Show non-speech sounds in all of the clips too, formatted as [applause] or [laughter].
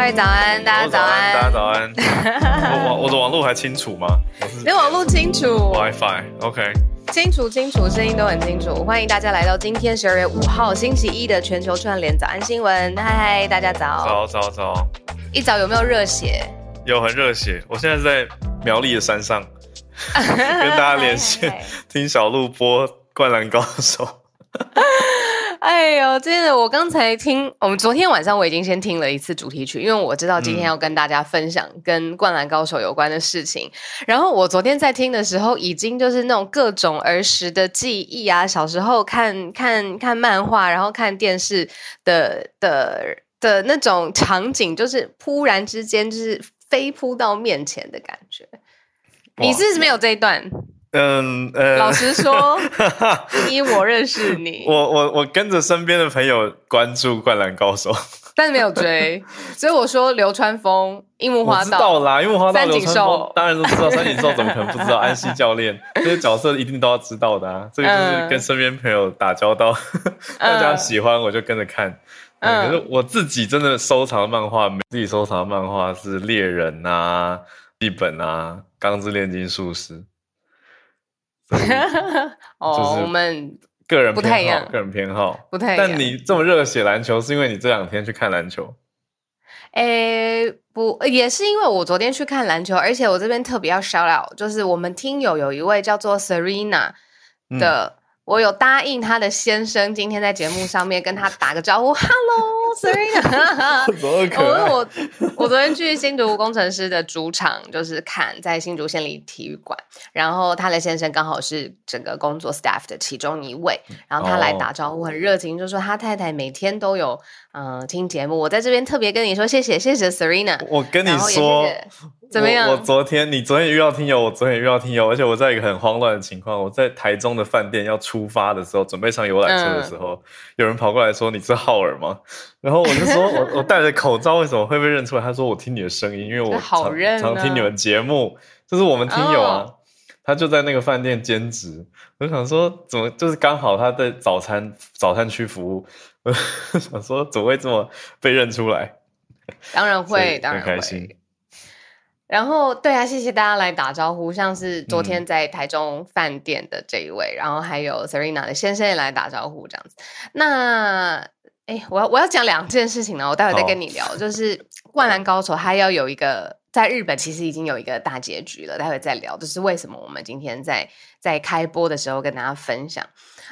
嗨，早安，大家早安，大家早安。我网我的网络还清楚吗？你的网络清楚，WiFi，OK，清楚清楚，声音都很清楚。欢迎大家来到今天十二月五号星期一的全球串联早安新闻。嗨嗨，大家早，早早早。一早有没有热血？有，很热血。我现在是在苗栗的山上，[laughs] 跟大家连线，听小鹿播《灌篮高手》。[laughs] 哎呦，真的！我刚才听，我们昨天晚上我已经先听了一次主题曲，因为我知道今天要跟大家分享跟《灌篮高手》有关的事情。然后我昨天在听的时候，已经就是那种各种儿时的记忆啊，小时候看看 [laughs] 看漫画，然后看电视的的的那种场景，就是突然之间就是飞扑到面前的感觉。你是不是没有这一段？嗯呃，老实说，[laughs] 第一我认识你，我我我跟着身边的朋友关注《灌篮高手》，[laughs] 但是没有追，所以我说流川枫、樱木花道，知道啦，樱木花道、三井寿，当然都知道，[laughs] 三井寿怎么可能不知道？安西教练这些角色一定都要知道的啊，这个就是跟身边朋友打交道，嗯、大家喜欢我就跟着看。嗯，可是我自己真的收藏漫画，自己收藏漫画是猎人啊、一本啊、钢之炼金术师。[laughs] 哦，我们个人不太一样，个人偏好不太一样。但你这么热血篮球，是因为你这两天去看篮球？诶，不，也是因为我昨天去看篮球，而且我这边特别要 shout out，就是我们听友有一位叫做 Serena 的，嗯、我有答应他的先生今天在节目上面跟他打个招呼，Hello。Serena，[laughs] 我我我昨天去新竹工程师的主场，就是看在新竹县立体育馆，然后他的先生刚好是整个工作 staff 的其中一位，然后他来打招呼，很热情，就说他太太每天都有嗯、呃、听节目，我在这边特别跟你说谢谢谢谢 Serena，我跟你说。怎么样？我，我昨天，你昨天也遇到听友，我昨天也遇到听友，而且我在一个很慌乱的情况，我在台中的饭店要出发的时候，准备上游览车的时候，嗯、有人跑过来说：“你是浩尔吗？”然后我就说：“我我戴着口罩，为什么会被认出来？”他说：“我听你的声音，因为我常常听你们节目，就是我们听友啊。哦”他就在那个饭店兼职，我就想说，怎么就是刚好他在早餐早餐区服务，[laughs] 我想说怎么会这么被认出来？当然会，当然开心。然后，对啊，谢谢大家来打招呼，像是昨天在台中饭店的这一位，嗯、然后还有 Serena 的先生也来打招呼，这样子。那，哎，我要我要讲两件事情呢，我待会再跟你聊。好就是 [laughs]《灌篮高手》他要有一个在日本其实已经有一个大结局了，待会再聊。就是为什么我们今天在在开播的时候跟大家分享。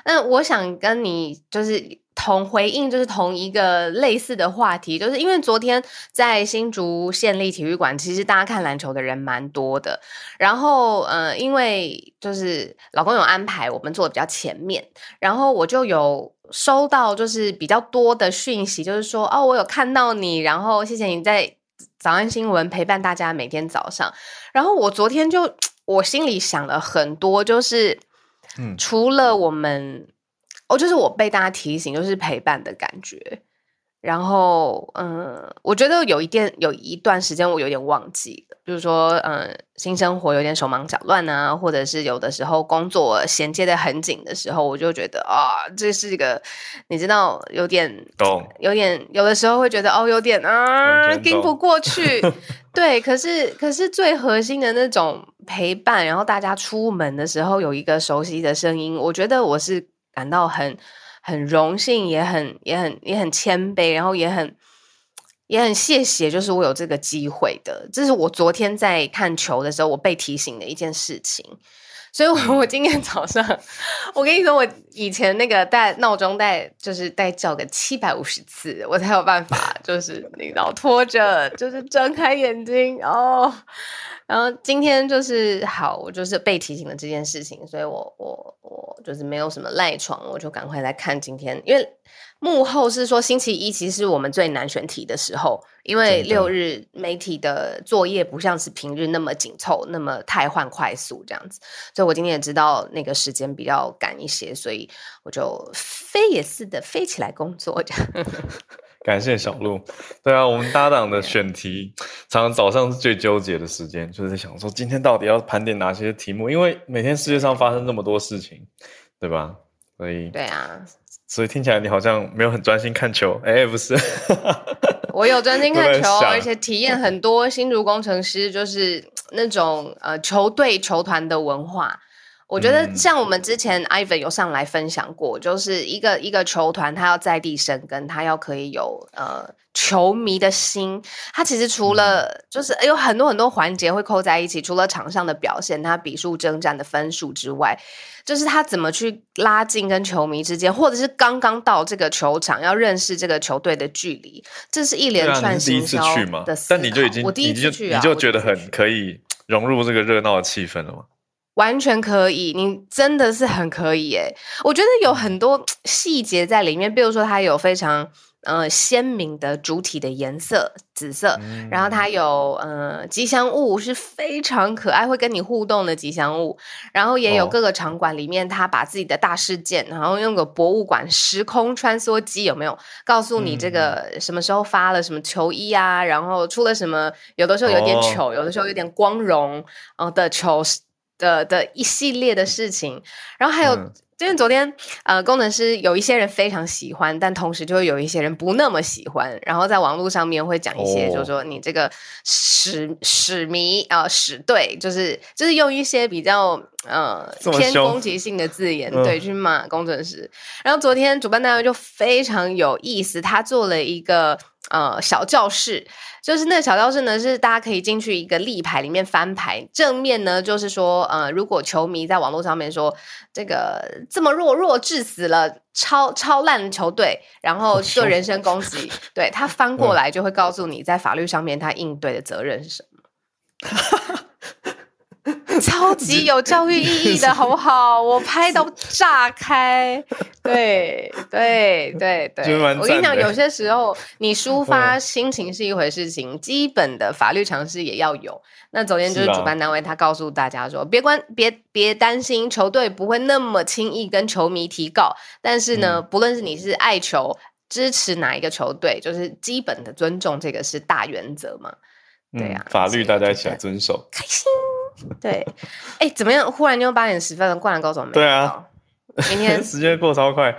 那我想跟你就是。同回应就是同一个类似的话题，就是因为昨天在新竹县立体育馆，其实大家看篮球的人蛮多的。然后，呃，因为就是老公有安排，我们坐的比较前面，然后我就有收到就是比较多的讯息，就是说哦，我有看到你，然后谢谢你在早安新闻陪伴大家每天早上。然后我昨天就我心里想了很多，就是嗯，除了我们。哦，就是我被大家提醒，就是陪伴的感觉。然后，嗯，我觉得有一点有一段时间我有点忘记了，比如说，嗯，新生活有点手忙脚乱啊，或者是有的时候工作衔接的很紧的时候，我就觉得啊，这是一个，你知道，有点，懂，有点，有的时候会觉得哦，有点啊，撑不过去。[laughs] 对，可是，可是最核心的那种陪伴，然后大家出门的时候有一个熟悉的声音，我觉得我是感到很很荣幸，也很也很也很谦卑，然后也很。也很谢谢，就是我有这个机会的。这是我昨天在看球的时候，我被提醒的一件事情。所以我，我今天早上，我跟你说，我以前那个带闹钟带，就是带叫个七百五十次，我才有办法，就是你知道拖着，就是睁开眼睛哦。然后今天就是好，我就是被提醒了这件事情，所以我我我就是没有什么赖床，我就赶快来看今天，因为。幕后是说，星期一其实是我们最难选题的时候，因为六日媒体的作业不像是平日那么紧凑，那么太换快速这样子，所以我今天也知道那个时间比较赶一些，所以我就飞也似的飞起来工作这样。[laughs] 感谢小鹿，对啊，我们搭档的选题常常早上是最纠结的时间，就是在想说今天到底要盘点哪些题目，因为每天世界上发生那么多事情，对吧？所以对啊。所以听起来你好像没有很专心看球，哎，不是，我有专心 [laughs] 看球，而且体验很多新竹工程师就是那种呃球队球团的文化。我觉得像我们之前 Ivan 有上来分享过，就是一个一个球团，他要在地生根，他要可以有呃球迷的心。他其实除了就是有很多很多环节会扣在一起，除了场上的表现，他比数征战的分数之外。就是他怎么去拉近跟球迷之间，或者是刚刚到这个球场要认识这个球队的距离，这是一连串行销的、啊、第一次去吗？但你就已经我第一次去、啊、你就你就觉得很可以融入这个热闹的气氛了吗？完全可以，你真的是很可以诶。我觉得有很多 [tsk] 细节在里面，比如说它有非常。呃，鲜明的主体的颜色，紫色，嗯、然后它有呃吉祥物，是非常可爱，会跟你互动的吉祥物。然后也有各个场馆里面，它把自己的大事件，然后用个博物馆时空穿梭机，有没有告诉你这个什么时候发了什么球衣啊？嗯、然后出了什么？有的时候有点糗，哦、有的时候有点光荣，呃的球的的一系列的事情。然后还有。嗯因为昨天，呃，工程师有一些人非常喜欢，但同时就会有一些人不那么喜欢。然后在网络上面会讲一些，就是说你这个史史迷啊，屎队，就是就是用一些比较呃偏攻击性的字眼，对，去骂工程师。然后昨天主办单位就非常有意思，他做了一个呃小教室。就是那个小教室呢，是大家可以进去一个立牌里面翻牌。正面呢，就是说，呃，如果球迷在网络上面说这个这么弱弱致死了超超烂的球队，然后做人身攻击，对，他翻过来就会告诉你，在法律上面他应对的责任是什么。[laughs] [laughs] 超级有教育意义的，好不好？我拍到炸开，对对对 [laughs] 对。我跟你讲，有些时候你抒发心情是一回事情，情基本的法律常识也要有。那昨天就是主办单位他告诉大家说，别关别别担心，球队不会那么轻易跟球迷提告。但是呢，不论是你是爱球支持哪一个球队，就是基本的尊重，这个是大原则嘛。对呀，法律大家一起来遵守，开心。[laughs] 对，哎，怎么样？忽然就八点十分了，《灌篮高手》没？对啊，[laughs] 明天时间过超快，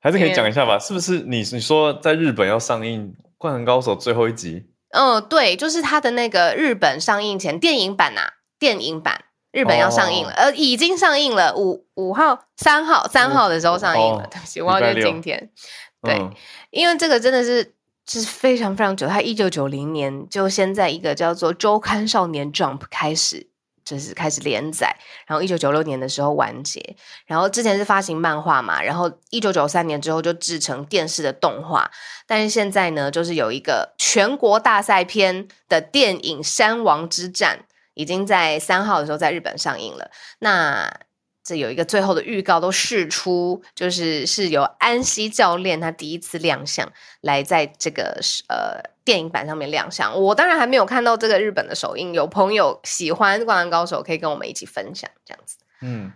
还是可以讲一下吧？是不是你你说在日本要上映《灌篮高手》最后一集？嗯，对，就是他的那个日本上映前电影版呐、啊，电影版日本要上映了，呃、哦，已经上映了，五五号、三号、三号的时候上映了，对不起，忘记今天。对，嗯、因为这个真的是。是非常非常久，他一九九零年就先在一个叫做《周刊少年 Jump》开始，就是开始连载，然后一九九六年的时候完结，然后之前是发行漫画嘛，然后一九九三年之后就制成电视的动画，但是现在呢，就是有一个全国大赛篇的电影《山王之战》，已经在三号的时候在日本上映了，那。这有一个最后的预告都释出，就是是由安西教练他第一次亮相，来在这个呃电影版上面亮相。我当然还没有看到这个日本的首映，有朋友喜欢《灌篮高手》，可以跟我们一起分享这样子，嗯，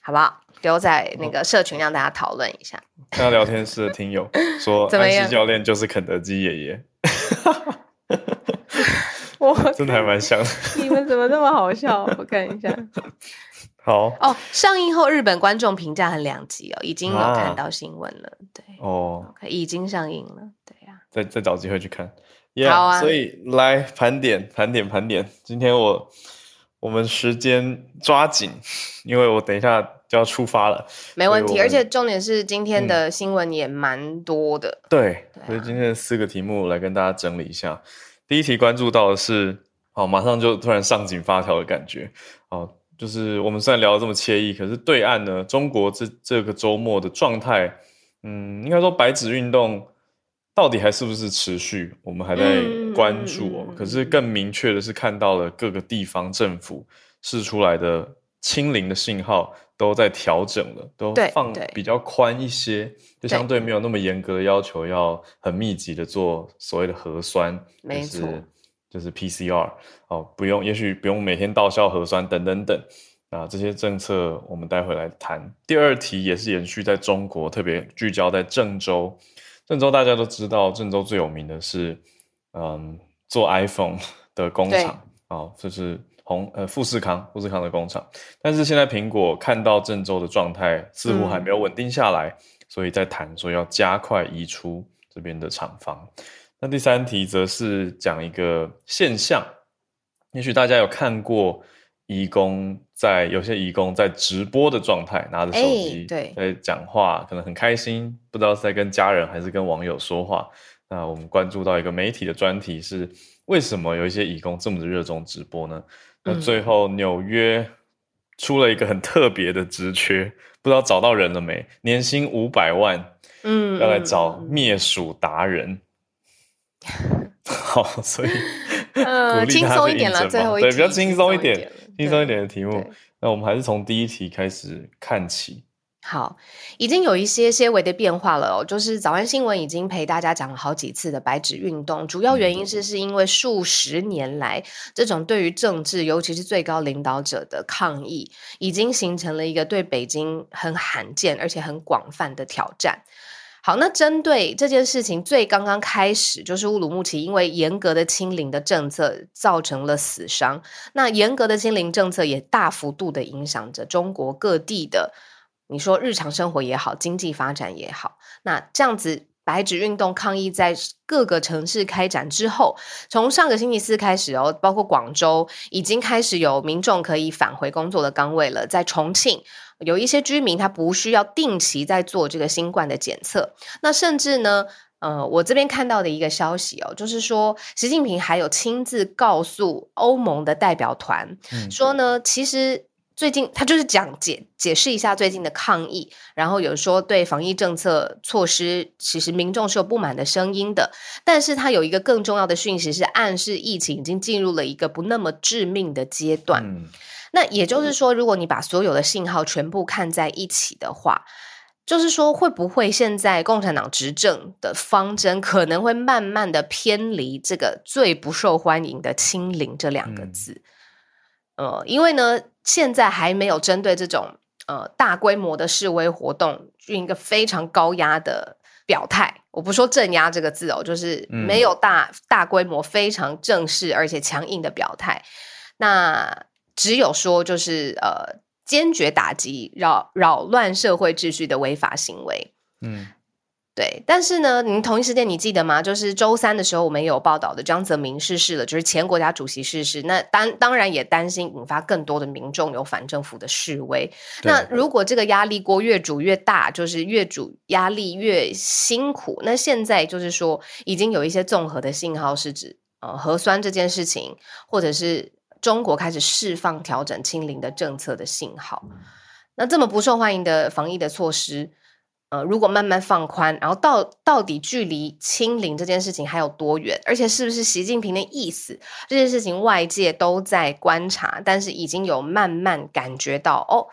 好不好？留在那个社群让大家讨论一下。看到聊天室的听友 [laughs] 说，安西教练就是肯德基爷爷。[laughs] 我 [laughs] 真的还蛮像的。你们怎么那么好笑？我看一下。[laughs] 好哦，上映后日本观众评价很两极哦，已经有看到新闻了。啊、对哦，OK，已经上映了。对呀、啊，再再找机会去看。Yeah, 好啊，所以来盘点盘点盘点。今天我我们时间抓紧，因为我等一下就要出发了。没问题，而且重点是今天的新闻也蛮多的。嗯、对，对啊、所以今天的四个题目来跟大家整理一下。第一题关注到的是，好，马上就突然上紧发条的感觉。好，就是我们虽然聊得这么惬意，可是对岸呢，中国这这个周末的状态，嗯，应该说白纸运动。到底还是不是持续？我们还在关注哦。嗯、可是更明确的是，看到了各个地方政府释出来的清零的信号都在调整了，都放比较宽一些，就相对没有那么严格的要求，要很密集的做所谓的核酸，没错，就是就是 PCR 哦，不用，也许不用每天到校核酸等等等啊，这些政策我们待会来谈。第二题也是延续在中国，特别聚焦在郑州。郑州大家都知道，郑州最有名的是，嗯，做 iPhone [laughs] 的工厂啊，哦，就是红呃富士康，富士康的工厂。但是现在苹果看到郑州的状态似乎还没有稳定下来，嗯，所以在谈说要加快移出这边的厂房。那第三题则是讲一个现象，也许大家有看过。义工在有些义工在直播的状态，拿着手机对在讲话，欸，可能很开心，不知道是在跟家人还是跟网友说话。那我们关注到一个媒体的专题是：为什么有一些义工这么的热衷直播呢？那最后纽约出了一个很特别的职缺，不知道找到人了没？年薪五百万，嗯，要来找灭鼠达人。[laughs] 好，所以呃，轻松一点了，最后一对，比较轻松一点。轻松一点的题目，那我们还是从第一题开始看起。好，已经有一些些微的变化了哦。就是早安新闻已经陪大家讲了好几次的白纸运动，主要原因是是因为数十年来这种对于政治，尤其是最高领导者的抗议，已经形成了一个对北京很罕见而且很广泛的挑战。好，那针对这件事情，最刚刚开始就是乌鲁木齐，因为严格的清零的政策造成了死伤。那严格的清零政策也大幅度的影响着中国各地的，你说日常生活也好，经济发展也好。那这样子白纸运动抗议在各个城市开展之后，从上个星期四开始哦，包括广州已经开始有民众可以返回工作的岗位了，在重庆。有一些居民他不需要定期在做这个新冠的检测，那甚至呢，呃，我这边看到的一个消息哦，就是说习近平还有亲自告诉欧盟的代表团，嗯、说呢，其实最近他就是讲解解释一下最近的抗议，然后有说对防疫政策措施，其实民众是有不满的声音的，但是他有一个更重要的讯息是暗示疫情已经进入了一个不那么致命的阶段。嗯那也就是说，如果你把所有的信号全部看在一起的话，就是说，会不会现在共产党执政的方针可能会慢慢的偏离这个最不受欢迎的“清零”这两个字？嗯、呃，因为呢，现在还没有针对这种呃大规模的示威活动，用一个非常高压的表态。我不说镇压这个字哦，就是没有大大规模、非常正式而且强硬的表态。那只有说，就是呃，坚决打击扰扰乱社会秩序的违法行为。嗯，对。但是呢，您同一时间你记得吗？就是周三的时候，我们也有报道的江泽民逝世了，就是前国家主席逝世。那当当然也担心引发更多的民众有反政府的示威。那如果这个压力锅越煮越大，就是越煮压力越辛苦。那现在就是说，已经有一些综合的信号是指，呃，核酸这件事情，或者是。中国开始释放调整清零的政策的信号，那这么不受欢迎的防疫的措施，呃，如果慢慢放宽，然后到到底距离清零这件事情还有多远？而且是不是习近平的意思？这件事情外界都在观察，但是已经有慢慢感觉到哦，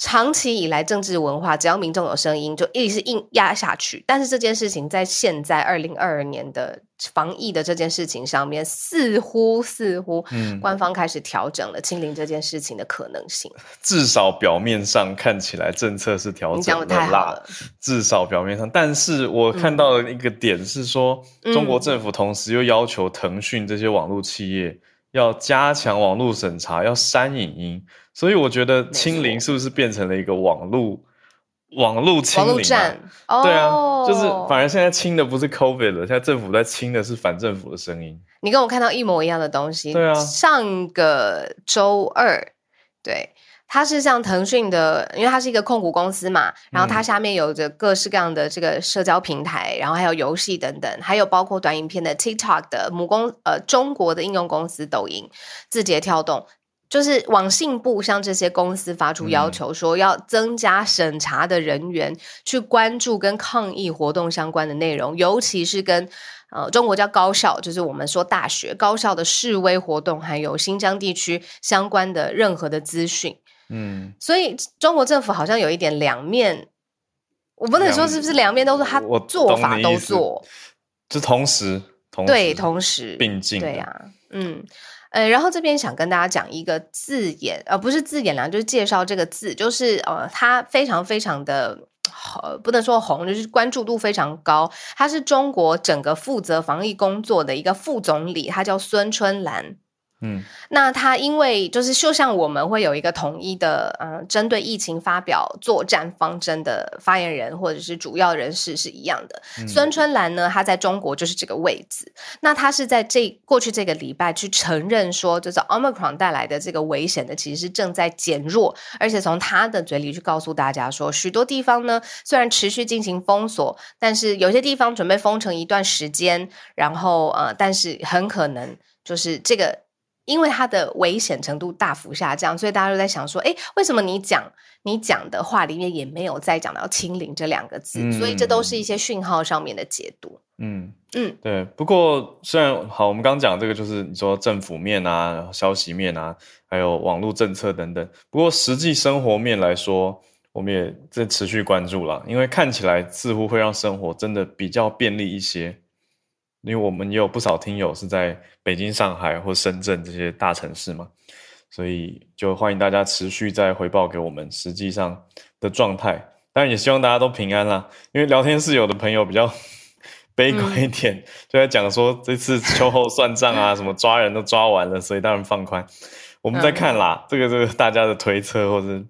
长期以来，政治文化只要民众有声音，就一直是硬压下去。但是这件事情在现在二零二二年的防疫的这件事情上面，似乎似乎，嗯官方开始调整了清零这件事情的可能性。嗯、至少表面上看起来政策是调整的啦。至少表面上，但是我看到的一个点是说，嗯、中国政府同时又要求腾讯这些网络企业要加强网络审查，要删影音。所以我觉得清零是不是变成了一个网络网络清零战？对啊，就是反而现在清的不是 COVID 了，现在政府在清的是反政府的声音。你跟我看到一模一样的东西。对啊，上个周二，对，它是像腾讯的，因为它是一个控股公司嘛，然后它下面有着各式各样的这个社交平台，然后还有游戏等等，还有包括短影片的 TikTok 的母公呃中国的应用公司抖音、字节跳动。就是网信部向这些公司发出要求，说要增加审查的人员去关注跟抗议活动相关的内容，尤其是跟呃中国叫高校，就是我们说大学高校的示威活动，还有新疆地区相关的任何的资讯。嗯，所以中国政府好像有一点两面，我不能说是不是两面都是他做法都做，就同时，同时对同时并进，对呀、啊，嗯。呃，然后这边想跟大家讲一个字眼，呃，不是字眼啦，就是介绍这个字，就是呃，它非常非常的，呃，不能说红，就是关注度非常高。他是中国整个负责防疫工作的一个副总理，他叫孙春兰。嗯，那他因为就是就像我们会有一个统一的，嗯，针对疫情发表作战方针的发言人或者是主要人士是一样的。嗯、孙春兰呢，他在中国就是这个位置。那他是在这过去这个礼拜去承认说，就是 Omicron 带来的这个危险的其实是正在减弱，而且从他的嘴里去告诉大家说，许多地方呢虽然持续进行封锁，但是有些地方准备封城一段时间，然后呃，但是很可能就是这个。因为它的危险程度大幅下降，所以大家都在想说，哎，为什么你讲你讲的话里面也没有再讲到“清零”这两个字？嗯，所以这都是一些讯号上面的解读。嗯嗯，对。不过虽然好，我们刚刚讲这个就是你说政府面啊、消息面啊，还有网络政策等等。不过实际生活面来说，我们也在持续关注了，因为看起来似乎会让生活真的比较便利一些。因为我们也有不少听友是在北京、上海或深圳这些大城市嘛，所以就欢迎大家持续再回报给我们实际上的状态。当然也希望大家都平安啦。因为聊天室有的朋友比较 [laughs] 悲观一点，嗯、就在讲说这次秋后算账啊，什么抓人都抓完了，所以当然放宽。我们再看啦，嗯、这个这个大家的推测或者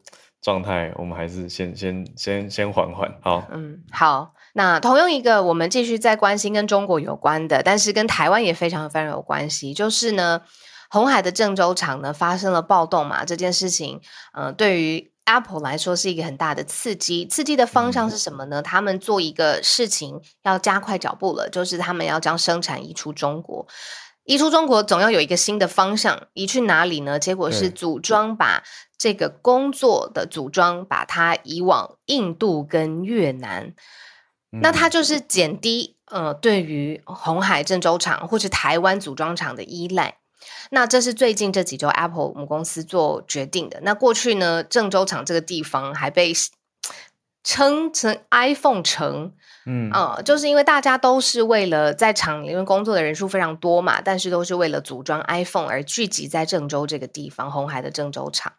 状态，我们还是先先先先缓缓。好，嗯，好。那同样一个，我们继续在关心跟中国有关的，但是跟台湾也非常非常有关系，就是呢，红海的郑州厂呢发生了暴动嘛，这件事情，呃，对于 Apple 来说是一个很大的刺激。刺激的方向是什么呢？他们做一个事情要加快脚步了，就是他们要将生产移出中国，移出中国总要有一个新的方向，移去哪里呢？结果是组装把这个工作的组装把它移往印度跟越南。那它就是减低呃对于红海郑州厂或是台湾组装厂的依赖。那这是最近这几周 Apple 母公司做决定的。那过去呢，郑州厂这个地方还被称成 iPhone 城，嗯啊、呃，就是因为大家都是为了在厂里面工作的人数非常多嘛，但是都是为了组装 iPhone 而聚集在郑州这个地方，红海的郑州厂。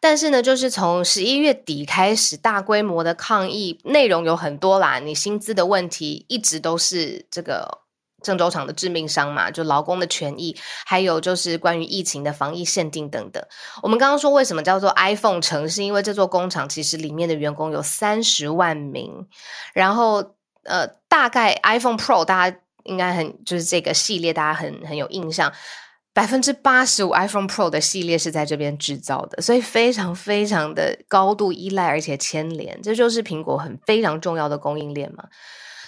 但是呢，就是从十一月底开始，大规模的抗议内容有很多啦。你薪资的问题一直都是这个郑州厂的致命伤嘛，就劳工的权益，还有就是关于疫情的防疫限定等等。我们刚刚说为什么叫做 iPhone 城，是因为这座工厂其实里面的员工有三十万名，然后呃，大概 iPhone Pro 大家应该很就是这个系列大家很很有印象。百分之八十五 iPhone Pro 的系列是在这边制造的，所以非常非常的高度依赖，而且牵连，这就是苹果很非常重要的供应链嘛。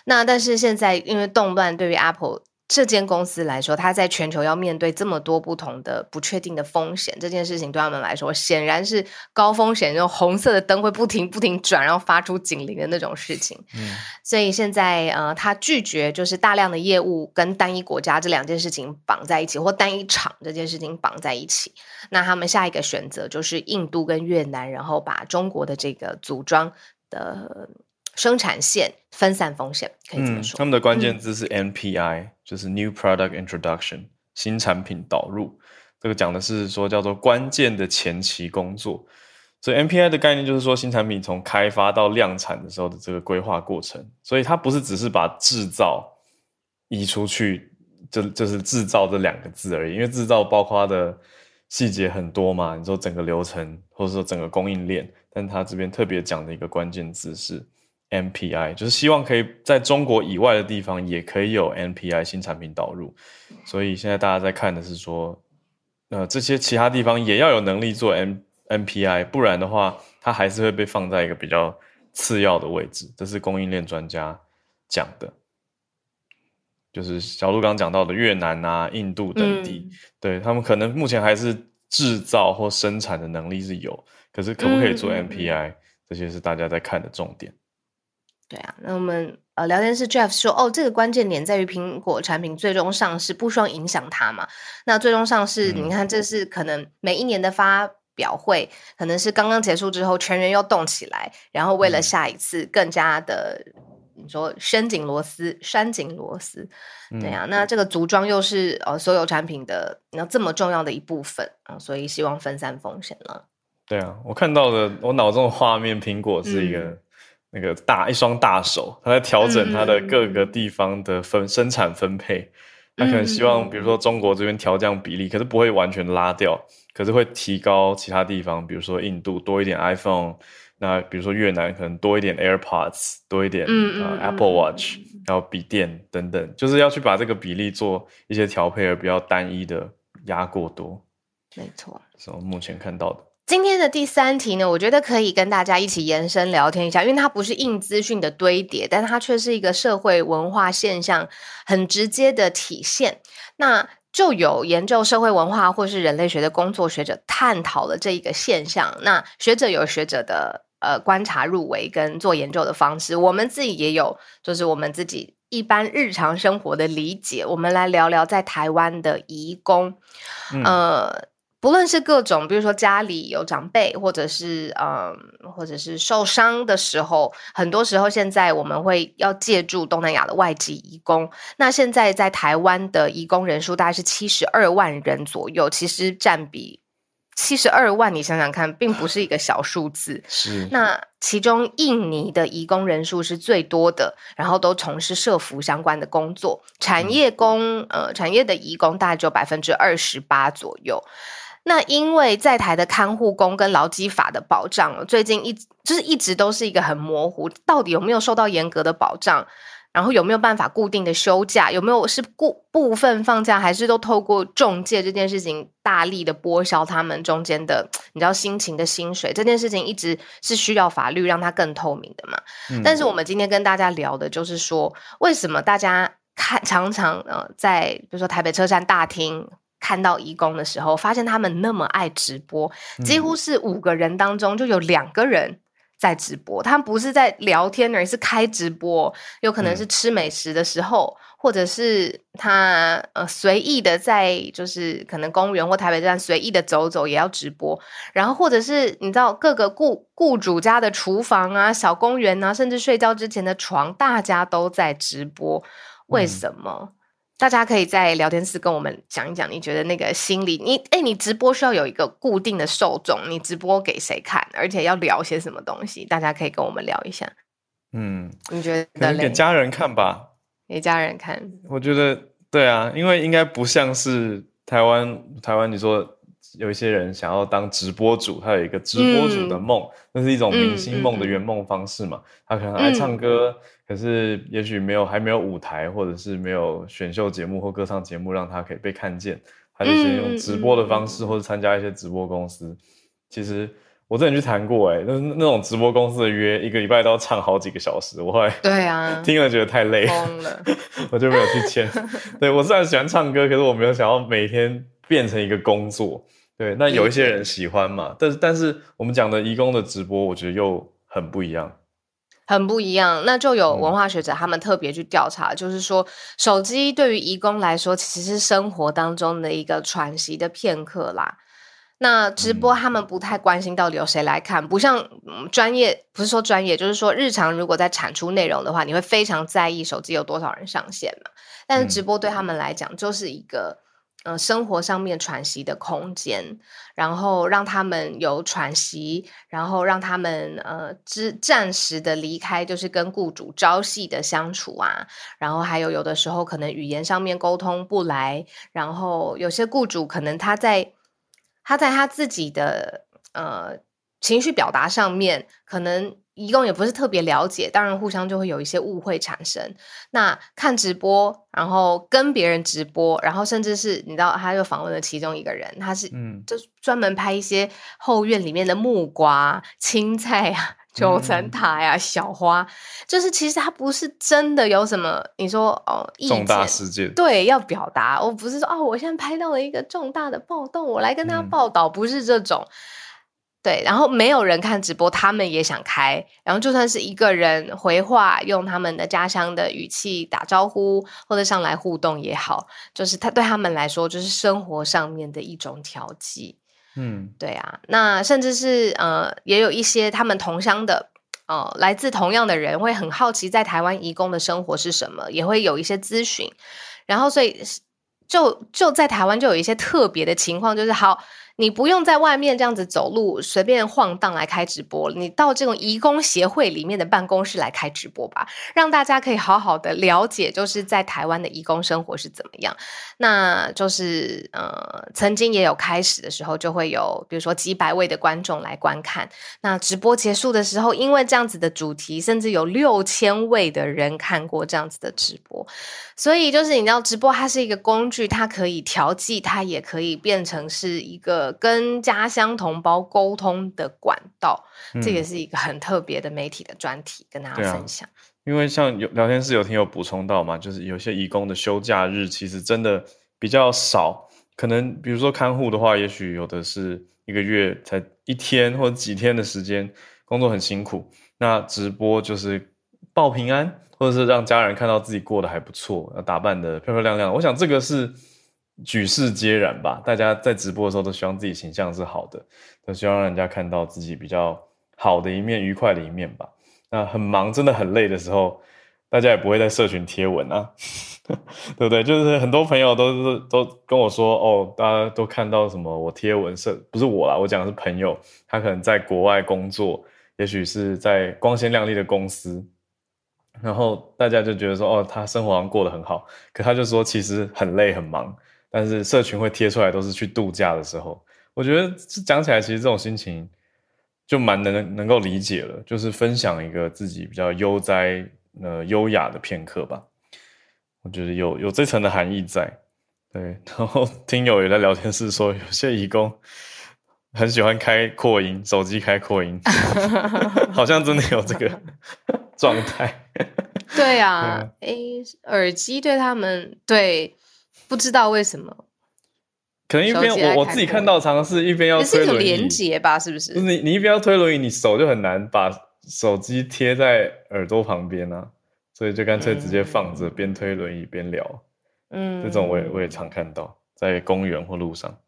那但是现在因为动乱，对于 Apple 这间公司来说，它在全球要面对这么多不同的不确定的风险，这件事情对他们来说显然是高风险，就红色的灯会不停不停转，然后发出警铃的那种事情。嗯，所以现在呃，他拒绝就是大量的业务跟单一国家这两件事情绑在一起，或单一厂这件事情绑在一起。那他们下一个选择就是印度跟越南，然后把中国的这个组装的。生产线分散风险，可以这么说。嗯、他们的关键字是 NPI，、嗯、就是 New Product Introduction，新产品导入。这个讲的是说叫做关键的前期工作。所以 NPI 的概念就是说新产品从开发到量产的时候的这个规划过程。所以它不是只是把制造移出去，就就是制造这两个字而已。因为制造包括的细节很多嘛，你说整个流程或者说整个供应链，但他这边特别讲的一个关键字是。NPI 就是希望可以在中国以外的地方也可以有 MPI 新产品导入，所以现在大家在看的是说，呃，这些其他地方也要有能力做 M MPI，不然的话，它还是会被放在一个比较次要的位置。这是供应链专家讲的，就是小鹿刚讲到的越南啊、印度等地，嗯、对他们可能目前还是制造或生产的能力是有，可是可不可以做 MPI，、嗯、这些是大家在看的重点。对啊，那我们呃聊天室 Jeff 说，哦，这个关键点在于苹果产品最终上市不需要影响它嘛？那最终上市，嗯、你看这是可能每一年的发表会，可能是刚刚结束之后全员又动起来，然后为了下一次更加的，嗯、你说伸紧螺丝、拴紧螺丝，对啊，那这个组装又是呃所有产品的那这么重要的一部分啊，所以希望分散风险了。对啊，我看到的我脑中的画面，苹果是一个。嗯那个大一双大手，他在调整他的各个地方的分、嗯、生产分配，他可能希望，比如说中国这边调降比例，可是不会完全拉掉，可是会提高其他地方，比如说印度多一点 iPhone，那比如说越南可能多一点 AirPods，多一点、嗯呃、Apple Watch，然后笔电等等，就是要去把这个比例做一些调配，而不要单一的压过多。没错，是我目前看到的。今天的第三题呢，我觉得可以跟大家一起延伸聊天一下，因为它不是硬资讯的堆叠，但它却是一个社会文化现象很直接的体现。那就有研究社会文化或是人类学的工作学者探讨了这一个现象。那学者有学者的呃观察入围跟做研究的方式，我们自己也有，就是我们自己一般日常生活的理解。我们来聊聊在台湾的移工，嗯、呃。不论是各种，比如说家里有长辈，或者是嗯，或者是受伤的时候，很多时候现在我们会要借助东南亚的外籍移工。那现在在台湾的移工人数大概是七十二万人左右，其实占比七十二万，你想想看，并不是一个小数字。[laughs] 是。那其中印尼的移工人数是最多的，然后都从事社服相关的工作，产业工、嗯、呃产业的移工大概只有百分之二十八左右。那因为在台的看护工跟劳基法的保障，最近一就是一直都是一个很模糊，到底有没有受到严格的保障？然后有没有办法固定的休假？有没有是固部分放假，还是都透过中介这件事情大力的剥削他们中间的你知道辛勤的薪水？这件事情一直是需要法律让它更透明的嘛？嗯。但是我们今天跟大家聊的就是说，为什么大家看常常呃在比如说台北车站大厅。看到义工的时候，发现他们那么爱直播，几乎是五个人当中就有两个人在直播。他们不是在聊天，而是开直播，有可能是吃美食的时候，嗯、或者是他呃随意的在就是可能公园或台北站随意的走走也要直播。然后或者是你知道各个雇雇主家的厨房啊、小公园啊，甚至睡觉之前的床，大家都在直播。为什么？嗯大家可以在聊天室跟我们讲一讲，你觉得那个心理，你哎，你直播需要有一个固定的受众，你直播给谁看，而且要聊些什么东西？大家可以跟我们聊一下。嗯，你觉得能给家人看吧？给家人看？我觉得对啊，因为应该不像是台湾，台湾你说有一些人想要当直播主，他有一个直播主的梦，嗯、那是一种明星梦的圆梦方式嘛？嗯嗯嗯、他可能爱唱歌。嗯可是，也许没有，还没有舞台，或者是没有选秀节目或歌唱节目，让他可以被看见，他就先用直播的方式，或者参加一些直播公司。嗯、其实，我之前去谈过，哎，那那种直播公司的约，一个礼拜都要唱好几个小时。我后来对啊，[laughs] 听了觉得太累了，了 [laughs] 我就没有去签。对，我虽然喜欢唱歌，可是我没有想要每天变成一个工作。对，那有一些人喜欢嘛，但是但是我们讲的移工的直播，我觉得又很不一样。很不一样，那就有文化学者他们特别去调查，嗯、就是说手机对于移工来说，其实是生活当中的一个喘息的片刻啦。那直播他们不太关心到底有谁来看，不像专业，不是说专业，就是说日常如果在产出内容的话，你会非常在意手机有多少人上线嘛。但是直播对他们来讲，就是一个。呃，生活上面喘息的空间，然后让他们有喘息，然后让他们呃，之暂时的离开，就是跟雇主朝夕的相处啊，然后还有有的时候可能语言上面沟通不来，然后有些雇主可能他在他在他自己的呃情绪表达上面可能。移工也不是特别了解，当然互相就会有一些误会产生。那看直播，然后跟别人直播，然后甚至是你知道，他就访问了其中一个人，他是嗯，就专门拍一些后院里面的木瓜、青菜啊、九层塔呀、啊、小花，就是其实他不是真的有什么，你说哦，重大事件对要表达，我不是说哦，我现在拍到了一个重大的暴动，我来跟他报道，嗯、不是这种。对，然后没有人看直播，他们也想开。然后就算是一个人回话，用他们的家乡的语气打招呼，或者上来互动也好，就是他对他们来说，就是生活上面的一种调剂。嗯，对啊。那甚至是呃，也有一些他们同乡的，呃，来自同样的人，会很好奇在台湾移工的生活是什么，也会有一些咨询。然后所以就就在台湾就有一些特别的情况，就是好。你不用在外面这样子走路随便晃荡来开直播，你到这种移工协会里面的办公室来开直播吧，让大家可以好好的了解，就是在台湾的移工生活是怎么样。那就是呃，曾经也有开始的时候，就会有比如说几百位的观众来观看。那直播结束的时候，因为这样子的主题，甚至有六千位的人看过这样子的直播。所以就是你知道，直播它是一个工具，它可以调剂，它也可以变成是一个跟家乡同胞沟通的管道。嗯、这也是一个很特别的媒体的专题，跟大家分享。啊、因为像有聊天室有听友补充到嘛，就是有些义工的休假日其实真的比较少，可能比如说看护的话，也许有的是一个月才一天或者几天的时间，工作很辛苦。那直播就是报平安。或者是让家人看到自己过得还不错，打扮得漂漂亮亮。我想这个是举世皆然吧。大家在直播的时候都希望自己形象是好的，都希望让人家看到自己比较好的一面、愉快的一面吧。那很忙、真的很累的时候，大家也不会在社群贴文啊，[laughs] 对不对？就是很多朋友都是都跟我说，哦，大家都看到什么我贴文社，不是我啦，我讲的是朋友，他可能在国外工作，也许是在光鲜亮丽的公司。然后大家就觉得说，哦，他生活上过得很好，可他就说其实很累很忙，但是社群会贴出来都是去度假的时候。我觉得讲起来，其实这种心情就蛮能能够理解了，就是分享一个自己比较悠哉呃优雅的片刻吧。我觉得有有这层的含义在。对，[laughs] 然后听友也在聊天室说，有些义工很喜欢开扩音，手机开扩音，[laughs] 好像真的有这个。状态，[laughs] 对啊，哎、嗯，耳机对他们对，不知道为什么，可能一边我我自己看到常常是一边要推轮椅，是连接吧，是不是？你你一边要推轮椅，你手就很难把手机贴在耳朵旁边啊，所以就干脆直接放着，边、嗯、推轮椅边聊。嗯，这种我也我也常看到在公园或路上。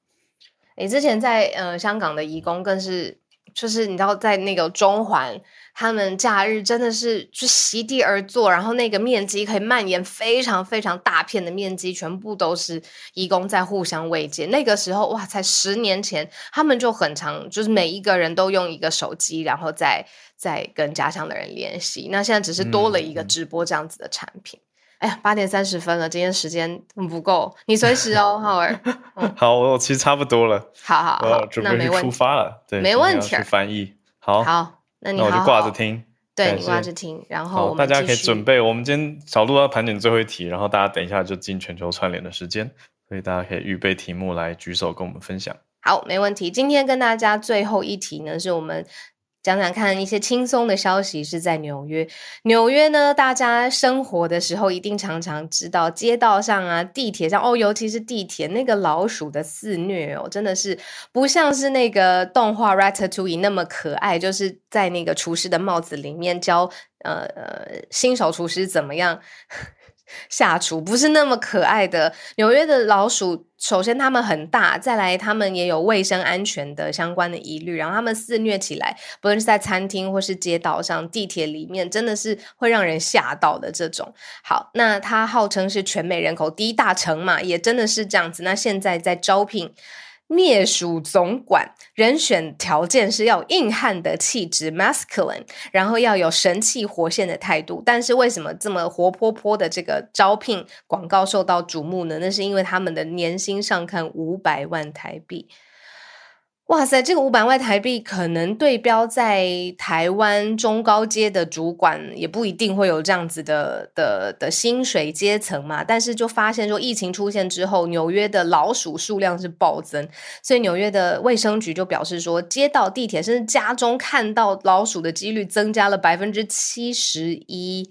你之前在呃香港的义工更是。就是你知道，在那个中环，他们假日真的是就席地而坐，然后那个面积可以蔓延非常非常大片的面积，全部都是义工在互相慰藉。那个时候哇，才十年前，他们就很常，就是每一个人都用一个手机，然后再再跟家乡的人联系。那现在只是多了一个直播这样子的产品。嗯哎呀，八点三十分了，今天时间不够，你随时哦，[laughs] 浩尔。嗯、好，我其实差不多了。好好好，我准备出发了。对，没问题。去翻译。好，好，那你那我就挂着听。对，你挂着听，然后大家可以准备。我们今天小鹿要盘点最后一题，然后大家等一下就进全球串联的时间，所以大家可以预备题目来举手跟我们分享。好，没问题。今天跟大家最后一题呢，是我们。讲讲看一些轻松的消息，是在纽约。纽约呢，大家生活的时候一定常常知道，街道上啊、地铁上哦，尤其是地铁那个老鼠的肆虐哦，真的是不像是那个动画《Ratatouille》那么可爱，就是在那个厨师的帽子里面教呃呃新手厨师怎么样。下厨不是那么可爱的。纽约的老鼠，首先它们很大，再来它们也有卫生安全的相关的疑虑，然后它们肆虐起来，不论是在餐厅或是街道上、地铁里面，真的是会让人吓到的这种。好，那它号称是全美人口第一大城嘛，也真的是这样子。那现在在招聘。灭鼠总管人选条件是要硬汉的气质 （masculine），然后要有神气活现的态度。但是为什么这么活泼泼的这个招聘广告受到瞩目呢？那是因为他们的年薪上看五百万台币。哇塞，这个五百万台币可能对标在台湾中高阶的主管，也不一定会有这样子的的的薪水阶层嘛。但是就发现说，疫情出现之后，纽约的老鼠数量是暴增，所以纽约的卫生局就表示说，街道、地铁甚至家中看到老鼠的几率增加了百分之七十一。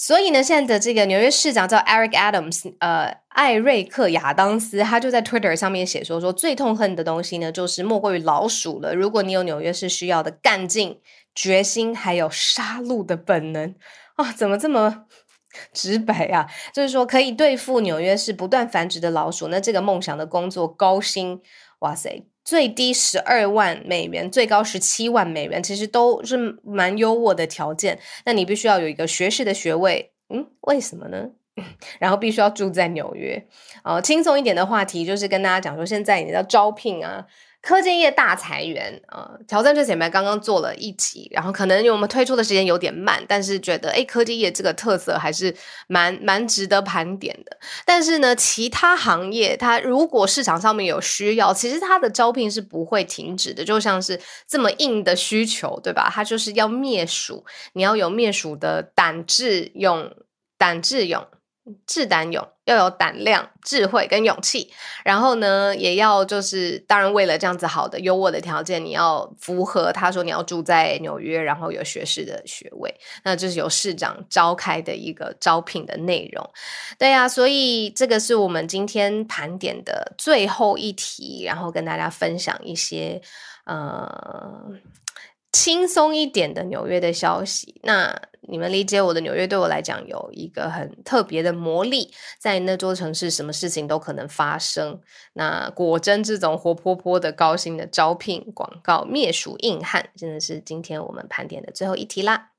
所以呢，现在的这个纽约市长叫 Eric Adams，呃，艾瑞克亚当斯，他就在 Twitter 上面写说，说最痛恨的东西呢，就是莫过于老鼠了。如果你有纽约市需要的干劲、决心，还有杀戮的本能，啊，怎么这么直白啊？就是说，可以对付纽约市不断繁殖的老鼠，那这个梦想的工作，高薪，哇塞！最低十二万美元，最高十七万美元，其实都是蛮优渥的条件。那你必须要有一个学士的学位，嗯，为什么呢？[laughs] 然后必须要住在纽约。哦，轻松一点的话题就是跟大家讲说，现在你要招聘啊。科技业大裁员啊！挑战最前面刚刚做了一集，然后可能因为我们推出的时间有点慢，但是觉得诶科技业这个特色还是蛮蛮值得盘点的。但是呢，其他行业它如果市场上面有需要，其实它的招聘是不会停止的。就像是这么硬的需求，对吧？它就是要灭鼠，你要有灭鼠的胆智勇，胆智勇。智胆勇，要有胆量、智慧跟勇气，然后呢，也要就是当然为了这样子好的优渥的条件，你要符合他说你要住在纽约，然后有学士的学位，那这是由市长召开的一个招聘的内容。对呀、所以这个是我们今天盘点的最后一题，然后跟大家分享一些呃。轻松一点的纽约的消息，那你们理解我的纽约对我来讲有一个很特别的魔力，在那座城市什么事情都可能发生。那果真这种活泼泼的高薪的招聘广告，灭鼠硬汉，真的是今天我们盘点的最后一题啦。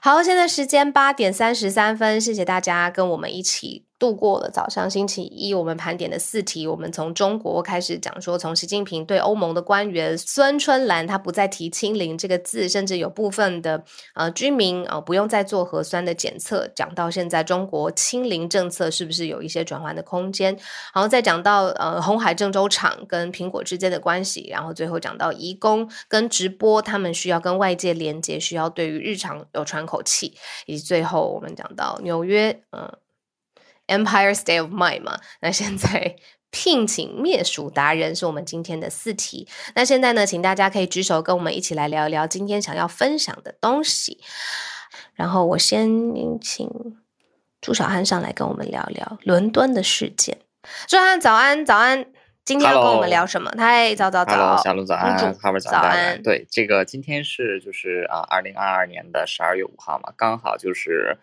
好，现在时间八点三十三分，谢谢大家跟我们一起。度过了早上星期一，我们盘点的四题，我们从中国开始讲说，从习近平对欧盟的官员孙春兰，他不再提“清零”这个字，甚至有部分的呃居民啊、不用再做核酸的检测，讲到现在中国清零政策是不是有一些转换的空间，然后再讲到呃鸿海郑州厂跟苹果之间的关系，然后最后讲到移工跟直播，他们需要跟外界连接，需要对于日常有喘口气，以及最后我们讲到纽约，嗯、Empire State of Mind 嘛，那现在聘请灭鼠达人是我们今天的四题。那现在呢，请大家可以举手跟我们一起来聊一聊今天想要分享的东西。然后我先请朱小汉上来跟我们聊聊伦敦的事件。朱小汉早安，早安。今天要跟我们聊什么？嗨，早早早，Hello, 小鹿早安，哈喽早安。对，这个今天是就是啊，二零二二年的十二月五号嘛，刚好就是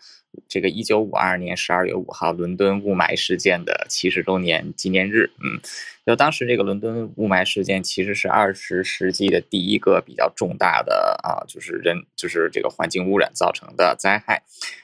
这个一九五二年十二月五号伦敦雾霾事件的七十周年纪念日，嗯。就当时这个伦敦雾霾事件，其实是二十世纪的第一个比较重大的啊，就是人就是这个环境污染造成的灾害。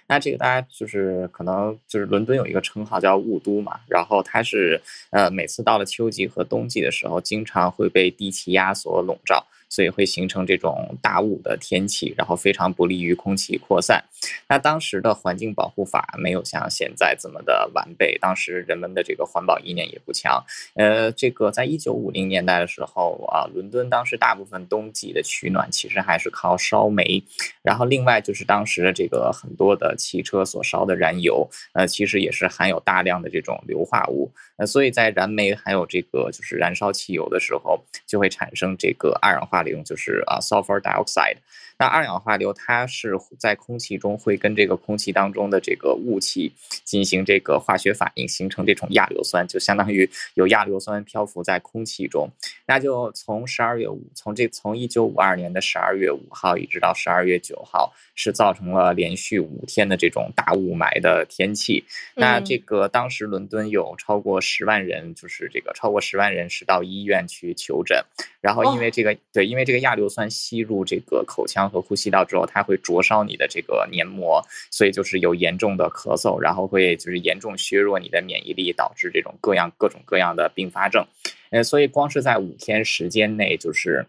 那这个大家就是可能就是伦敦有一个称号叫雾都嘛，然后它是呃每次到了秋季和冬季的时候，经常会被低气压所笼罩。所以会形成这种大雾的天气，然后非常不利于空气扩散。那当时的环境保护法没有像现在这么的完备，当时人们的这个环保意念也不强。呃，这个在一九五零年代的时候啊，伦敦当时大部分冬季的取暖其实还是靠烧煤，然后另外就是当时的这个很多的汽车所烧的燃油，呃，其实也是含有大量的这种硫化物。呃，所以在燃煤还有这个就是燃烧汽油的时候，就会产生这个二氧化硫，就是啊，sulfur dioxide。 那二氧化硫它是在空气中会跟这个空气当中的这个雾气进行这个化学反应，形成这种亚硫酸，就相当于有亚硫酸漂浮在空气中。那就从十二月五，从这从一九五二年的十二月五号一直到十二月九号，是造成了连续五天的这种大雾霾的天气。那这个当时伦敦有超过十万人，就是这个超过十万人是到医院去求诊，然后因为这个对，因为这个亚硫酸吸入这个口腔。和呼吸道之后，它会灼烧你的这个黏膜，所以就是有严重的咳嗽，然后会就是严重削弱你的免疫力，导致这种各样各种各样的并发症。呃，所以光是在五天时间内，就是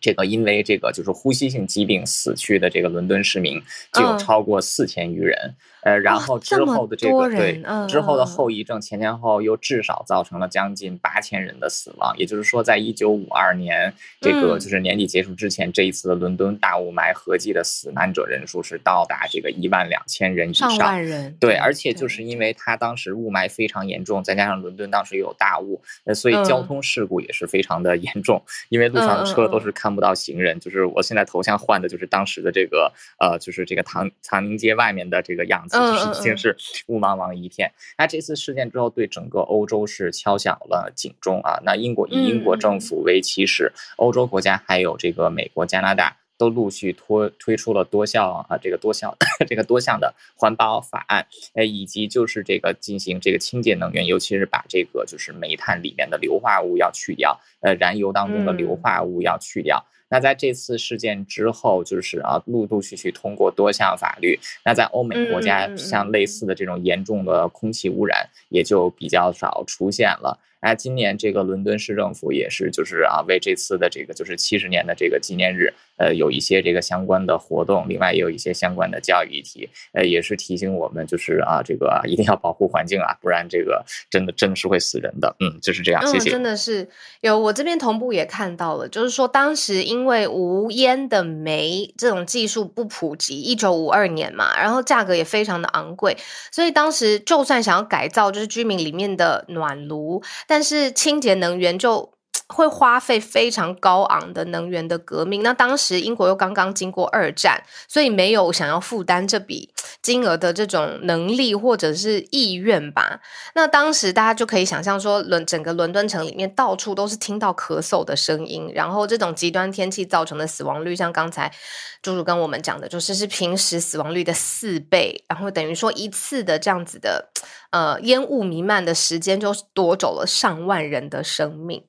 这个因为这个就是呼吸性疾病死去的这个伦敦市民就有超过四千余人。呃，然后之后的这个、对之后的后遗症前前后后又至少造成了将近八千人的死亡，也就是说，在一九五二年这个就是年底结束之前，嗯、这一次的伦敦大雾霾合计的死难者人数是到达这个一万两千人以上。上万人。对，而且就是因为它当时雾霾非常严重，再加上伦敦当时又有大雾，呃，所以交通事故也是非常的 [laughs] 严重，嗯、因为路上的车都是看不到行人。嗯、就是我现在头像换的就是当时的这个呃，就是这个唐唐宁街外面的这个样子。就是已经是雾茫茫一片。那这次事件之后，对整个欧洲是敲响了警钟啊。那英国以英国政府为起始，欧洲国家还有这个美国、加拿大都陆续推推出了多项啊，这个多项 [coughs] 这个多项的环保法案，呃，以及就是这个进行这个清洁能源，尤其是把这个就是煤炭里面的硫化物要去掉，呃，燃油当中的硫化物要去掉。那在这次事件之后，就是啊，陆陆续续通过多项法律。那在欧美国家，像类似的这种严重的空气污染，也就比较少出现了。哎，今年这个伦敦市政府也是，就是啊，为这次的这个就是七十年的这个纪念日，呃，有一些这个相关的活动，另外也有一些相关的教育议题，呃，也是提醒我们，就是啊，这个啊，一定要保护环境啊，不然这个真的真的是会死人的。嗯，就是这样。谢谢。嗯，真的是有，我这边同步也看到了，就是说当时因为无烟的煤这种技术不普及，一九五二年嘛，然后价格也非常的昂贵，所以当时就算想要改造，就是居民里面的暖炉。但是清洁能源就会花费非常高昂的能源的革命。那当时英国又刚刚经过二战，所以没有想要负担这笔金额的这种能力或者是意愿吧。那当时大家就可以想象说，伦整个伦敦城里面到处都是听到咳嗽的声音，然后这种极端天气造成的死亡率，像刚才朱朱跟我们讲的，就是是平时死亡率的四倍，然后等于说一次的这样子的。呃，烟雾弥漫的时间就夺走了上万人的生命。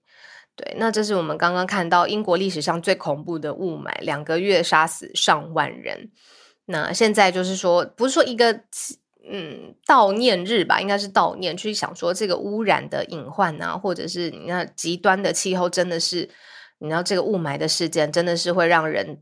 对，那这是我们刚刚看到英国历史上最恐怖的雾霾，两个月杀死上万人。那现在就是说，不是说一个嗯悼念日吧，应该是悼念，去想说这个污染的隐患啊，或者是你看极端的气候，真的是你知道这个雾霾的事件，真的是会让人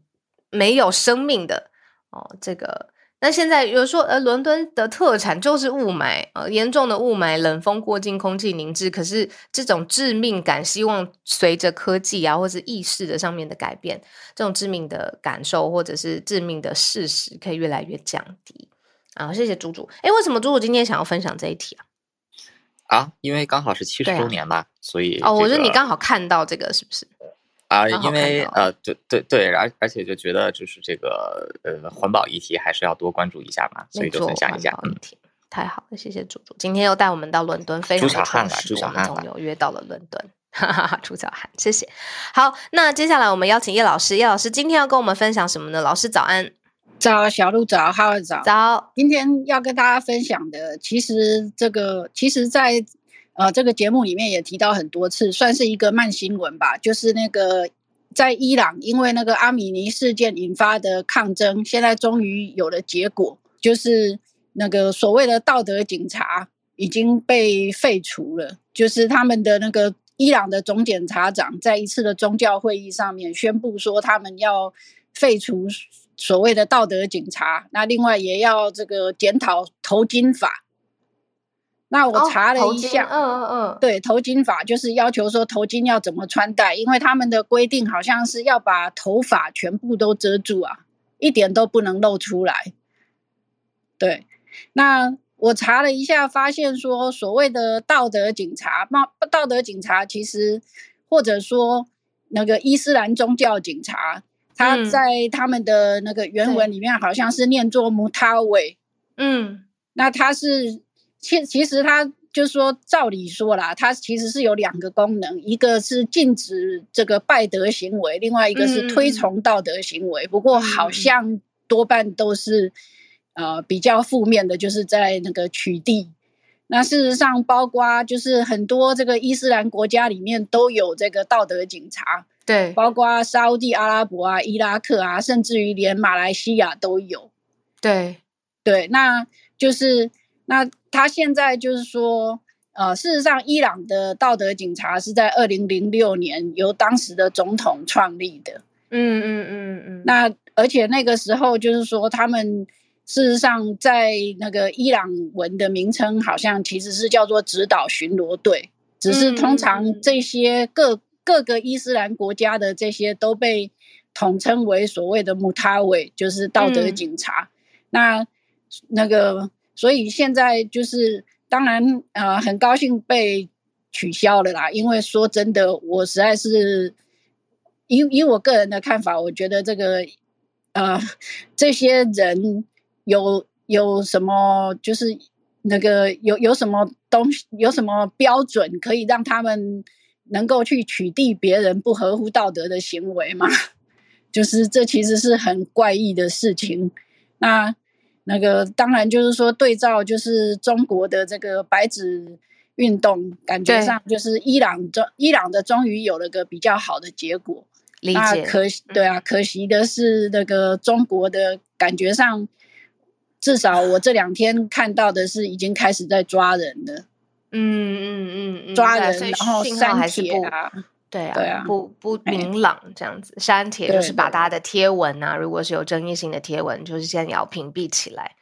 没有生命的哦，这个。那现在有说，呃，伦敦的特产就是雾霾啊，呃，严重的雾霾，冷风过境，空气凝滞。可是这种致命感，希望随着科技啊，或者是意识的上面的改变，这种致命的感受或者是致命的事实，可以越来越降低啊。谢谢猪猪。哎，为什么猪猪今天想要分享这一题啊？啊，因为刚好是七十周年嘛，啊，所以，这个，哦，我觉得你刚好看到这个，是不是？啊，因为呃，对对对，而而且就觉得就是这个呃环保议题还是要多关注一下嘛，所以就分享一下。嗯，太好了，谢谢猪猪，今天又带我们到伦敦，非常的充实。朱小汉，从纽约到了伦敦，哈哈哈，朱小汉，谢谢。好，那接下来我们邀请叶老师，叶老师今天要跟我们分享什么呢？老师早安，早，小鹿早，哈尔早，早。今天要跟大家分享的，其实这个，其实在。呃，这个节目里面也提到很多次，算是一个慢新闻吧。就是那个在伊朗，因为那个阿米尼事件引发的抗争，现在终于有了结果，就是那个所谓的道德警察已经被废除了，就是他们的那个伊朗的总检察长在一次的宗教会议上面宣布说，他们要废除所谓的道德警察，那另外也要这个检讨头巾法。那我查了一下，嗯嗯嗯，对，头巾法就是要求说头巾要怎么穿戴，因为他们的规定好像是要把头发全部都遮住啊，一点都不能露出来。对，那我查了一下，发现说所谓的道德警察，道道德警察其实或者说那个伊斯兰宗教警察，他在他们的那个原文里面好像是念作穆塔韦，嗯，那他是。其其实它就是说，照理说啦，它其实是有两个功能，一个是禁止这个拜德行为，另外一个是推崇道德行为。嗯、不过好像多半都是呃比较负面的，就是在那个取缔。那事实上，包括就是很多这个伊斯兰国家里面都有这个道德警察，对，包括沙乌地阿拉伯啊、伊拉克啊，甚至于连马来西亚都有。对对，那就是。那他现在就是说，呃，事实上，伊朗的道德警察是在二零零六年由当时的总统创立的。嗯嗯嗯嗯。那而且那个时候就是说，他们事实上在那个伊朗文的名称好像其实是叫做指导巡逻队，只是通常这些各各个伊斯兰国家的这些都被统称为所谓的穆塔韦，就是道德警察。嗯、那那个。所以现在就是，当然，呃，很高兴被取消了啦。因为说真的，我实在是，以以我个人的看法，我觉得这个，呃，这些人有有什么，就是那个有有什么东西，有什么标准可以让他们能够去取缔别人不合乎道德的行为吗？[laughs] 就是这其实是很怪异的事情。那。那个当然就是说，对照就是中国的这个白纸运动，感觉上就是伊朗中伊朗的终于有了个比较好的结果。理解。可惜对啊，可惜的是那个中国的感觉上，至少我这两天看到的是已经开始在抓人了。嗯嗯嗯嗯，抓人然后删帖啊。对啊，对啊，不不明朗这样子，删帖就是把大家的贴文啊，如果是有争议性的贴文，就是现在要屏蔽起来。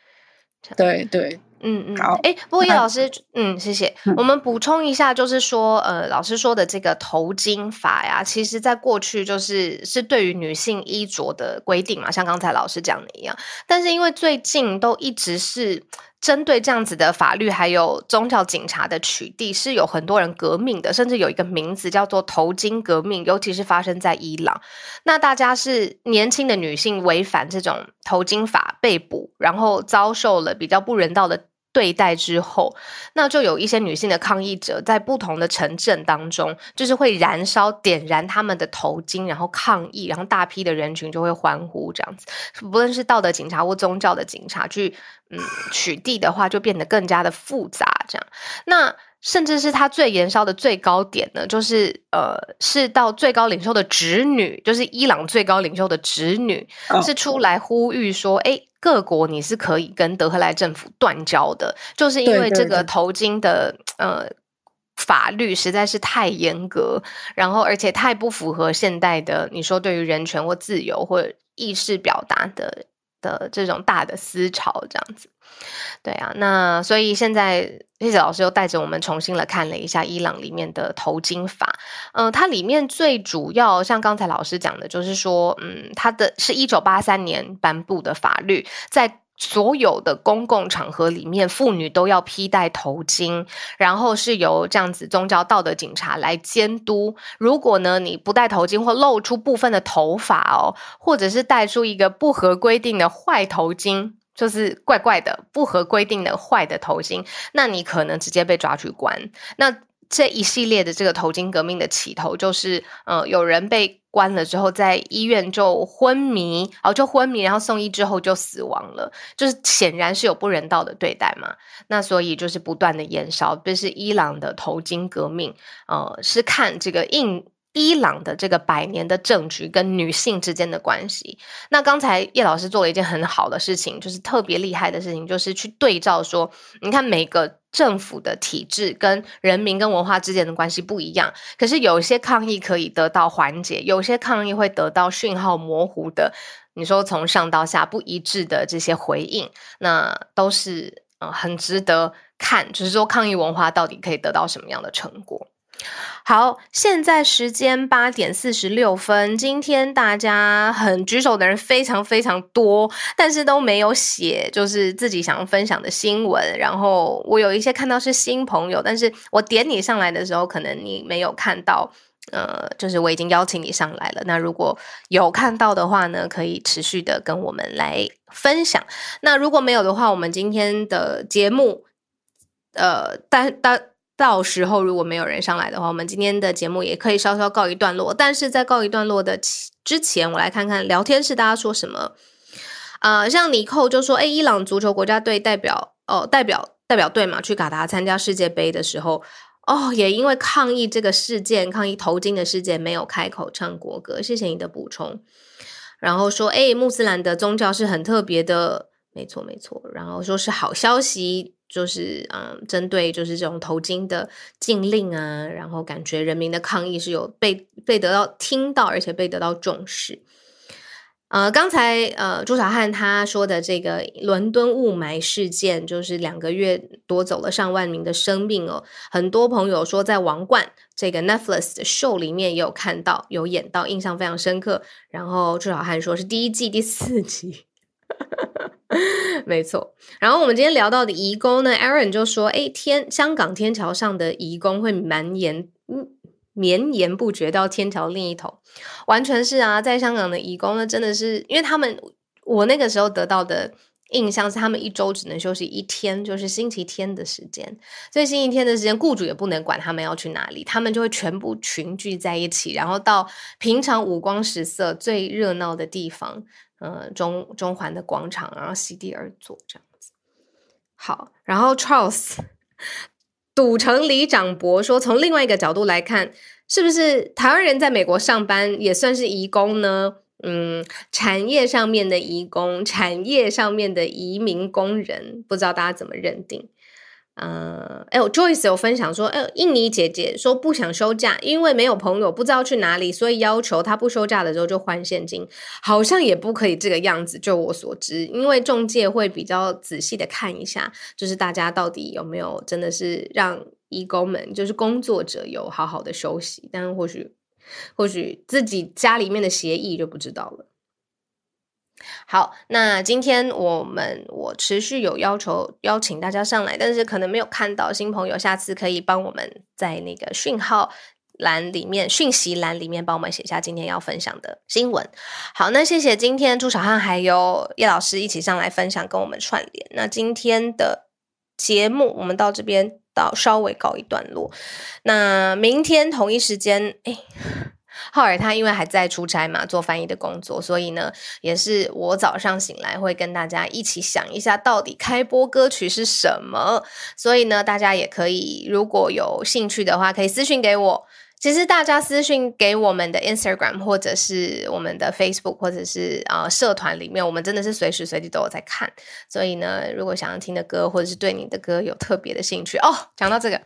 对对，嗯嗯，好。哎，不过叶老师，嗯，谢谢。我们补充一下，就是说，呃，老师说的这个头巾法呀，其实在过去就是是对于女性衣着的规定嘛，像刚才老师讲的一样。但是因为最近都一直是。针对这样子的法律，还有宗教警察的取缔，是有很多人革命的，甚至有一个名字叫做“头巾革命”，尤其是发生在伊朗。那大家是年轻的女性违反这种头巾法被捕，然后遭受了比较不人道的对待之后，那就有一些女性的抗议者在不同的城镇当中，就是会燃烧、点燃他们的头巾，然后抗议，然后大批的人群就会欢呼，这样子。不论是道德警察或宗教的警察去嗯取缔的话，就变得更加的复杂。这样，那甚至是他最燃烧的最高点呢，就是呃，是到最高领袖的侄女，就是伊朗最高领袖的侄女，是出来呼吁说，哎。各国你是可以跟德黑兰政府断交的，就是因为这个头巾的呃法律实在是太严格，然后而且太不符合现代的你说对于人权或自由或意识表达的。的这种大的思潮，这样子，对啊，那所以现在叶子老师又带着我们重新了看了一下伊朗里面的头巾法，嗯、它里面最主要像刚才老师讲的，就是说，嗯，它的是一九八三年颁布的法律，在。所有的公共场合里面，妇女都要披戴头巾，然后是由这样子宗教道德警察来监督。如果呢，你不戴头巾或露出部分的头发哦，或者是戴出一个不合规定的坏头巾，就是怪怪的不合规定的坏的头巾，那你可能直接被抓去关。那这一系列的这个头巾革命的起头，就是呃，有人被关了之后，在医院就昏迷，哦，就昏迷，然后送医之后就死亡了，就是显然是有不人道的对待嘛。那所以就是不断的延烧，这是伊朗的头巾革命，呃，是看这个印伊朗的这个百年的政局跟女性之间的关系。那刚才叶老师做了一件很好的事情，就是特别厉害的事情，就是去对照说，你看每个。政府的体制跟人民跟文化之间的关系不一样，可是有些抗议可以得到缓解，有些抗议会得到讯号模糊的，你说从上到下不一致的这些回应，那都是呃很值得看，就是说抗议文化到底可以得到什么样的成果。好，现在时间八点四十六分。今天大家很举手的人非常非常多，但是都没有写，就是自己想要分享的新闻。然后我有一些看到是新朋友，但是我点你上来的时候，可能你没有看到。呃，就是我已经邀请你上来了。那如果有看到的话呢，可以持续的跟我们来分享。那如果没有的话，我们今天的节目，呃，但但。到时候如果没有人上来的话，我们今天的节目也可以稍稍告一段落。但是在告一段落的之前，我来看看聊天室大家说什么。呃，像尼寇就说：“诶，伊朗足球国家队代表哦，代表代表队嘛，去卡达参加世界杯的时候，哦，也因为抗议这个事件，抗议头巾的事件，没有开口唱国歌。谢谢你的补充。然后说：诶，穆斯兰的宗教是很特别的，没错没错。然后说是好消息。”就是嗯，针对就是这种头巾的禁令啊，然后感觉人民的抗议是有被被得到听到，而且被得到重视。呃，刚才呃朱小汉他说的这个伦敦雾霾事件，就是两个月夺走了上万名的生命哦。很多朋友说在《王冠》这个 Netflix 的 show 里面也有看到，有演到，印象非常深刻。然后朱小汉说是第一季第四集。[laughs] 没错，然后我们今天聊到的移工呢，Aaron 就说：“哎，天，香港天桥上的移工会蔓延，绵延不绝到天桥另一头，完全是啊，在香港的移工呢，真的是因为他们，我那个时候得到的印象是，他们一周只能休息一天，就是星期天的时间，所以星期天的时间，雇主也不能管他们要去哪里，他们就会全部群聚在一起，然后到平常五光十色、最热闹的地方。”呃，中中环的广场，然后席地而坐这样子。好，然后 Charles 赌城里长伯说，从另外一个角度来看，是不是台湾人在美国上班也算是移工呢？嗯，产业上面的移工，产业上面的移民工人，不知道大家怎么认定？呃，哎，我 Joyce 有分享说，哎，印尼姐姐说不想休假，因为没有朋友，不知道去哪里，所以要求她不休假的时候就还现金，好像也不可以这个样子。就我所知，因为中介会比较仔细的看一下，就是大家到底有没有真的是让义工们，就是工作者有好好的休息，但或许或许自己家里面的协议就不知道了。好，那今天我们我持续有要求邀请大家上来，但是可能没有看到新朋友，下次可以帮我们在那个讯号栏里面、讯息栏里面帮我们写下今天要分享的新闻。好，那谢谢今天朱小汉还有叶老师一起上来分享，跟我们串联。那今天的节目我们到这边到稍微告一段落，那明天同一时间，哎。浩尔他因为还在出差嘛，做翻译的工作，所以呢，也是我早上醒来会跟大家一起想一下，到底开播歌曲是什么。所以呢，大家也可以如果有兴趣的话，可以私信给我。其实大家私信给我们的 Instagram 或者是我们的 Facebook 或者是、呃、社团里面，我们真的是随时随地都有在看。所以呢，如果想要听的歌或者是对你的歌有特别的兴趣哦，讲到这个。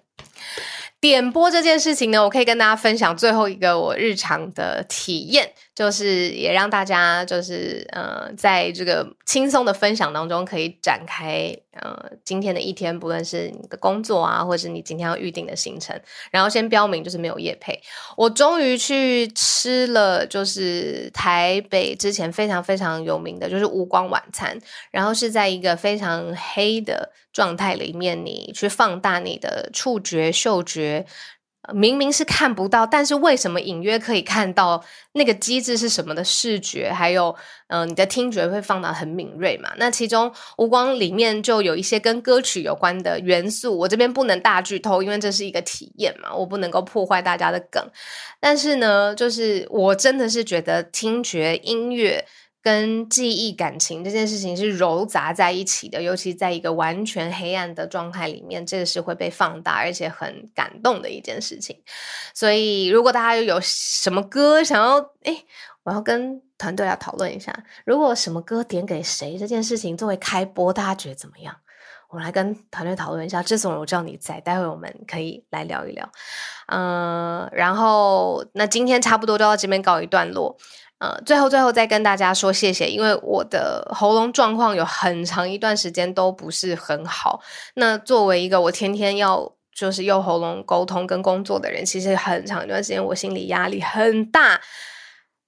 点播这件事情呢，我可以跟大家分享最后一个我日常的体验，就是也让大家就是呃，在这个轻松的分享当中，可以展开呃今天的一天，不论是你的工作啊，或者是你今天要预定的行程。然后先标明就是没有夜配，我终于去吃了，就是台北之前非常非常有名的就是无光晚餐，然后是在一个非常黑的状态里面，你去放大你的触觉、嗅觉，明明是看不到，但是为什么隐约可以看到？那个机制是什么的视觉，还有嗯、你的听觉会放到很敏锐嘛？那其中无光里面就有一些跟歌曲有关的元素，我这边不能大剧透，因为这是一个体验嘛，我不能够破坏大家的梗。但是呢，就是我真的是觉得听觉、音乐。跟记忆、感情这件事情是糅杂在一起的，尤其在一个完全黑暗的状态里面，这个是会被放大，而且很感动的一件事情。所以，如果大家有什么歌想要，诶，我要跟团队来讨论一下，如果什么歌点给谁这件事情作为开播，大家觉得怎么样？我们来跟团队讨论一下。这种我知道你在，待会我们可以来聊一聊。嗯、然后那今天差不多就到这边告一段落。呃，最后最后再跟大家说谢谢，因为我的喉咙状况有很长一段时间都不是很好。那作为一个我天天要就是用喉咙沟通跟工作的人，其实很长一段时间我心理压力很大。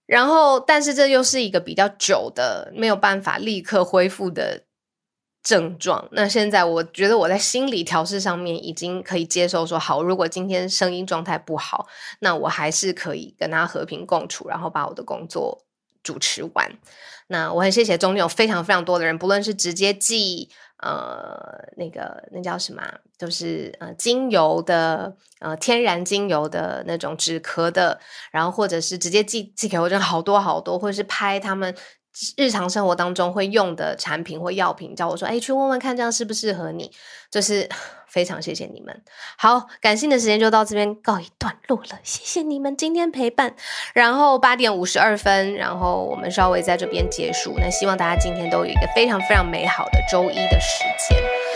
然后，但是这又是一个比较久的没有办法立刻恢复的症状。那现在我觉得我在心理调试上面已经可以接受说，好，如果今天声音状态不好，那我还是可以跟他和平共处，然后把我的工作主持完。那我很谢谢中间有非常非常多的人，不论是直接寄。呃，那个那叫什么？就是呃，精油的呃，天然精油的那种止咳的，然后或者是直接寄寄给我，真的好多好多，或者是拍他们日常生活当中会用的产品或药品，叫我说，哎，去问问看这样适不适合你，就是 [laughs] 非常谢谢你们。好，感性的时间就到这边告一段落了，谢谢你们今天陪伴。然后八点五十二分，然后我们稍微在这边结束。那希望大家今天都有一个非常非常美好的周一的时间。